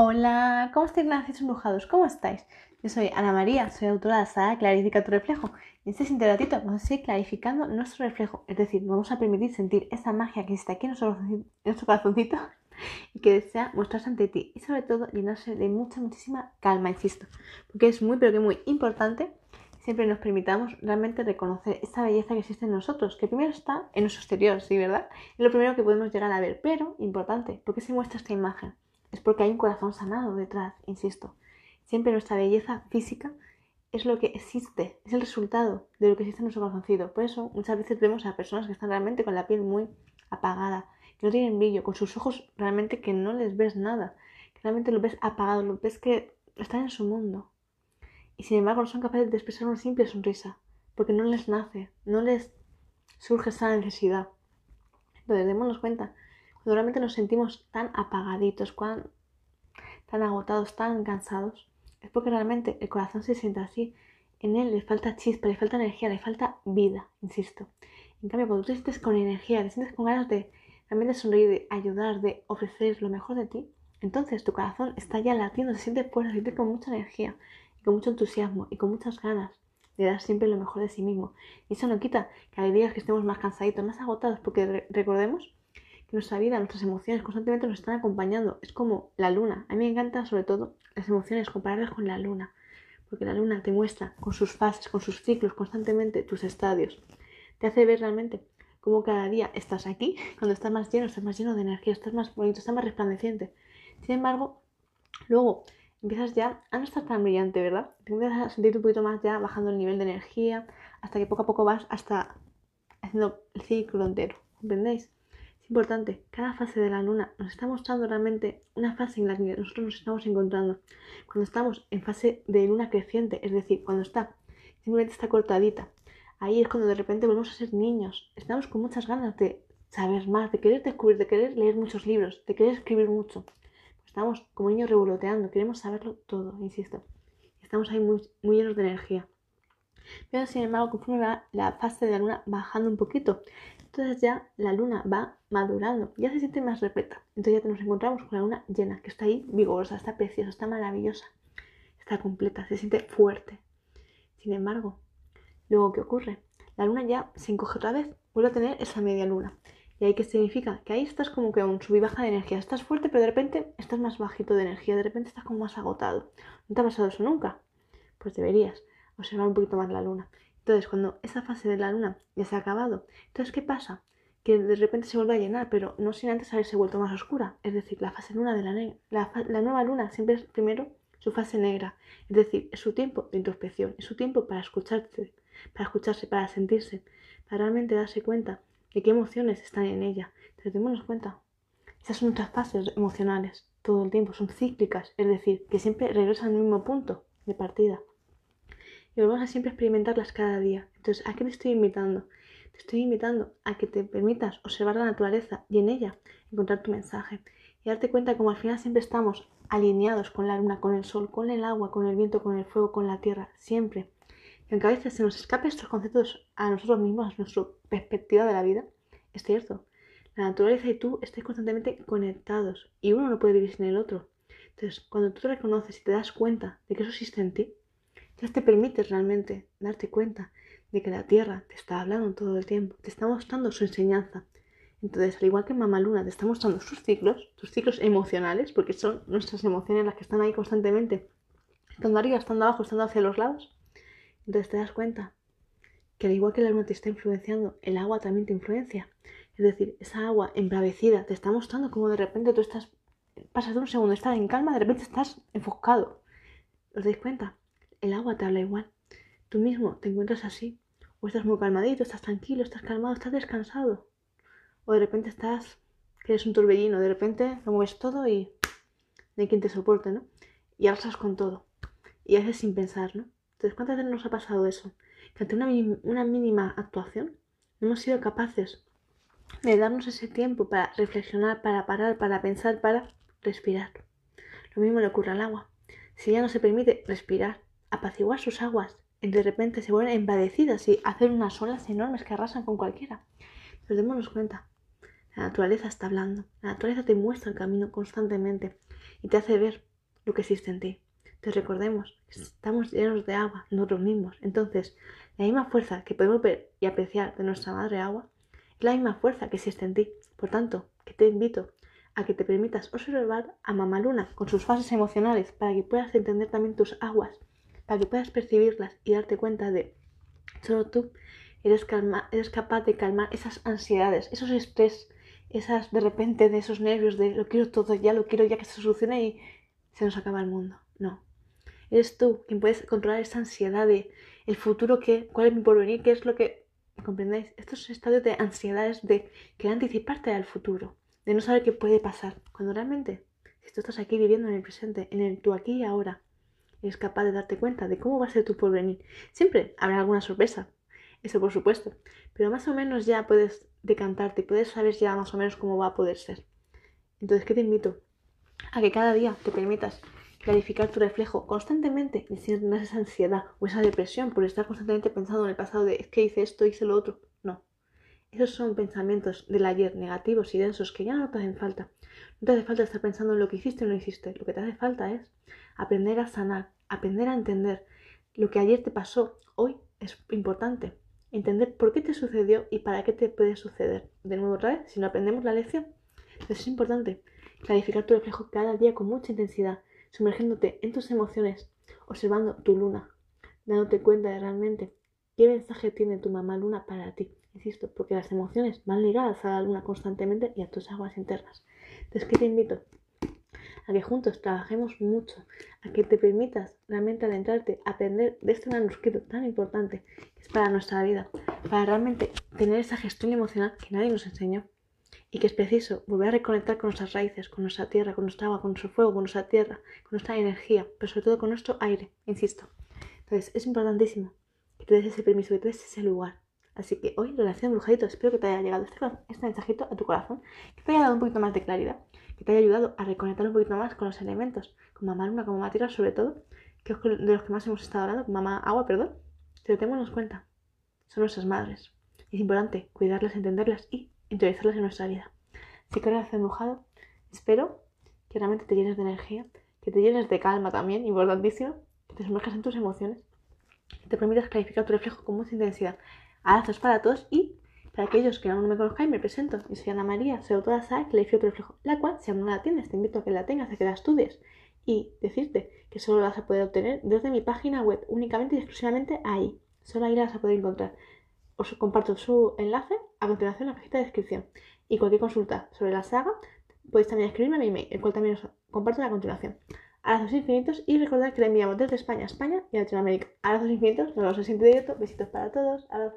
Hola, ¿cómo estáis, nacidos embrujados? ¿Cómo estáis? Yo soy Ana María, soy autora de la saga Clarifica tu reflejo. En este siguiente ratito vamos a seguir clarificando nuestro reflejo, es decir, vamos a permitir sentir esa magia que existe aquí en nuestro, corazoncito y que desea mostrarse ante ti. Y sobre todo llenarse de mucha, muchísima calma, insisto. Porque es muy, pero que muy importante siempre nos permitamos realmente reconocer esa belleza que existe en nosotros, que primero está en nuestro exterior, ¿sí, verdad? Es lo primero que podemos llegar a ver, pero importante, ¿por qué se muestra esta imagen? Es porque hay un corazón sanado detrás, insisto. Siempre nuestra belleza física es lo que existe, es el resultado de lo que existe en nuestro corazoncito. Por eso muchas veces vemos a personas que están realmente con la piel muy apagada, que no tienen brillo, con sus ojos realmente que no les ves nada, que realmente los ves apagados, los ves que están en su mundo. Y sin embargo no son capaces de expresar una simple sonrisa, porque no les nace, no les surge esa necesidad. Entonces, démonos cuenta cuando realmente nos sentimos tan apagaditos, tan agotados, tan cansados, es porque realmente el corazón se siente así. En él le falta chispa, le falta energía, le falta vida, insisto. En cambio, cuando tú te sientes con energía, te sientes con ganas de realmente sonreír, de ayudar, de ofrecer lo mejor de ti, entonces tu corazón está ya latiendo, se siente fuerte, se siente con mucha energía, y con mucho entusiasmo y con muchas ganas de dar siempre lo mejor de sí mismo. Y eso no quita que hay días que estemos más cansaditos, más agotados, porque recordemos que nuestra vida, nuestras emociones constantemente nos están acompañando. Es como la luna. A mí me encanta sobre todo las emociones, compararlas con la luna. Porque la luna te muestra con sus fases, con sus ciclos, constantemente tus estadios. Te hace ver realmente cómo cada día estás aquí, cuando estás más lleno, estás más lleno de energía, estás más bonito, estás más resplandeciente. Sin embargo, luego empiezas ya a no estar tan brillante, ¿verdad? Te empiezas a sentirte un poquito más ya bajando el nivel de energía, hasta que poco a poco vas hasta haciendo el ciclo entero. ¿Entendéis? Importante, cada fase de la luna nos está mostrando realmente una fase en la que nosotros nos estamos encontrando. Cuando estamos en fase de luna creciente, es decir, cuando está simplemente está cortadita, ahí es cuando de repente volvemos a ser niños. Estamos con muchas ganas de saber más, de querer descubrir, de querer leer muchos libros, de querer escribir mucho. Estamos como niños revoloteando, queremos saberlo todo, insisto. Estamos ahí muy, muy llenos de energía. Pero sin embargo, conforme va la fase de la luna bajando un poquito, entonces ya la luna va madurando, ya se siente más repleta. Entonces ya nos encontramos con la luna llena, que está ahí vigorosa, está preciosa, está maravillosa, está completa, se siente fuerte. Sin embargo, luego ¿qué ocurre? La luna ya se encoge otra vez, vuelve a tener esa media luna. ¿Y ahí qué significa? Que ahí estás como que un sub y baja de energía. Estás fuerte, pero de repente estás más bajito de energía, de repente estás como más agotado. ¿No te ha pasado eso nunca? Pues deberías observar un poquito más la luna. Entonces, cuando esa fase de la luna ya se ha acabado, entonces, ¿qué pasa? Que de repente se vuelve a llenar, pero no sin antes haberse vuelto más oscura. Es decir, la fase luna de la, la, la nueva luna siempre es primero su fase negra. Es decir, es su tiempo de introspección, es su tiempo para escucharse, para escucharse, para sentirse, para realmente darse cuenta de qué emociones están en ella. Entonces, démonos cuenta. Esas son nuestras fases emocionales todo el tiempo, son cíclicas, es decir, que siempre regresan al mismo punto de partida y vamos a siempre experimentarlas cada día. Entonces, ¿a qué te estoy invitando? Te estoy invitando a que te permitas observar la naturaleza y en ella encontrar tu mensaje y darte cuenta como al final siempre estamos alineados con la luna, con el sol, con el agua, con el viento, con el fuego, con la tierra, siempre. Y aunque a veces se nos escapen estos conceptos a nosotros mismos, a nuestra perspectiva de la vida, es cierto. La naturaleza y tú estáis constantemente conectados y uno no puede vivir sin el otro. Entonces, cuando tú te reconoces y te das cuenta de que eso existe en ti, ya te permites realmente darte cuenta de que la Tierra te está hablando todo el tiempo, te está mostrando su enseñanza. Entonces, al igual que Mamá Luna te está mostrando sus ciclos, sus ciclos emocionales, porque son nuestras emociones las que están ahí constantemente, estando arriba, estando abajo, estando hacia los lados, entonces te das cuenta que al igual que la luna te está influenciando, el agua también te influencia. Es decir, esa agua embravecida te está mostrando como de repente tú estás, pasas de un segundo estar en calma, de repente estás enfocado. ¿Os dais cuenta? El agua te habla igual. Tú mismo te encuentras así. O estás muy calmadito, estás tranquilo, estás calmado, estás descansado. O de repente estás, que eres un torbellino, de repente lo mueves todo y no hay quien te soporte, ¿no? Y arrasas con todo. Y haces sin pensar, ¿no? Entonces, ¿cuántas veces nos ha pasado eso? Que ante una, una mínima actuación no hemos sido capaces de darnos ese tiempo para reflexionar, para parar, para pensar, para respirar. Lo mismo le ocurre al agua. Si ya no se permite respirar, apaciguar sus aguas, y de repente se vuelven embadecidas y hacen unas olas enormes que arrasan con cualquiera. Pero démonos cuenta, la naturaleza está hablando, la naturaleza te muestra el camino constantemente y te hace ver lo que existe en ti. Te recordemos estamos llenos de agua nosotros mismos. Entonces, la misma fuerza que podemos ver y apreciar de nuestra madre agua es la misma fuerza que existe en ti. Por tanto, que te invito a que te permitas observar a Mamá Luna con sus fases emocionales para que puedas entender también tus aguas, para que puedas percibirlas y darte cuenta de solo tú eres, eres capaz de calmar esas ansiedades, esos estrés, esas de repente de esos nervios de lo quiero todo ya, lo quiero ya que se solucione y se nos acaba el mundo. No. Eres tú quien puedes controlar esa ansiedad de el futuro que, cuál es mi porvenir, qué es lo que ¿comprendéis? Estos estadios de ansiedades de querer anticiparte al futuro, de no saber qué puede pasar, cuando realmente, si tú estás aquí viviendo en el presente, en el tú aquí y ahora, eres capaz de darte cuenta de cómo va a ser tu porvenir. Siempre habrá alguna sorpresa, eso por supuesto, pero más o menos ya puedes decantarte, puedes saber ya más o menos cómo va a poder ser. Entonces, ¿qué te invito? A que cada día te permitas clarificar tu reflejo constantemente y si no esa ansiedad o esa depresión por estar constantemente pensando en el pasado de es que hice esto, hice lo otro. Esos son pensamientos del ayer negativos y densos que ya no te hacen falta. No te hace falta estar pensando en lo que hiciste o no hiciste. Lo que te hace falta es aprender a sanar, aprender a entender lo que ayer te pasó. Hoy es importante. Entender por qué te sucedió y para qué te puede suceder. De nuevo otra vez, si no aprendemos la lección. Entonces es importante clarificar tu reflejo cada día con mucha intensidad sumergiéndote en tus emociones, observando tu luna, dándote cuenta de realmente qué mensaje tiene tu mamá luna para ti. Insisto, porque las emociones van ligadas a la luna constantemente y a tus aguas internas. Entonces, ¿qué te invito? A que juntos trabajemos mucho, a que te permitas realmente adentrarte, aprender de este manuscrito tan importante que es para nuestra vida, para realmente tener esa gestión emocional que nadie nos enseñó y que es preciso volver a reconectar con nuestras raíces, con nuestra tierra, con nuestra agua, con nuestro fuego, con nuestra tierra, con nuestra energía, pero sobre todo con nuestro aire, insisto. Entonces, es importantísimo que te des ese permiso, que te des ese lugar. Así que hoy, relación brujadito, espero que te haya llegado este, este mensajito a tu corazón, que te haya dado un poquito más de claridad, que te haya ayudado a reconectar un poquito más con los elementos, con mamá luna, con mamá tierra, sobre todo, que es de los que más hemos estado hablando, con mamá agua, perdón, pero tenemos cuenta, son nuestras madres. Es importante cuidarlas, entenderlas y interiorizarlas en nuestra vida. Si quieres embrujado, espero que realmente te llenes de energía, que te llenes de calma también, importantísimo, que te sumerjas en tus emociones, que te permitas clarificar tu reflejo con mucha intensidad. Abrazos para todos y para aquellos que aún no me conozcáis, me presento. Yo soy Ana María, soy autora que Clarifico tu reflejo, la cual, si aún no la tienes, te invito a que la tengas, a que la estudies y decirte que solo la vas a poder obtener desde mi página web, únicamente y exclusivamente ahí. Solo ahí la vas a poder encontrar os comparto su enlace a continuación en la cajita de descripción. Y cualquier consulta sobre la saga podéis también escribirme a mi email, el cual también os comparto a continuación. Abrazos infinitos y recordad que la enviamos desde España a España y a Latinoamérica. Abrazos infinitos, nos vemos en el siguiente directo. Besitos para todos. Abrazos.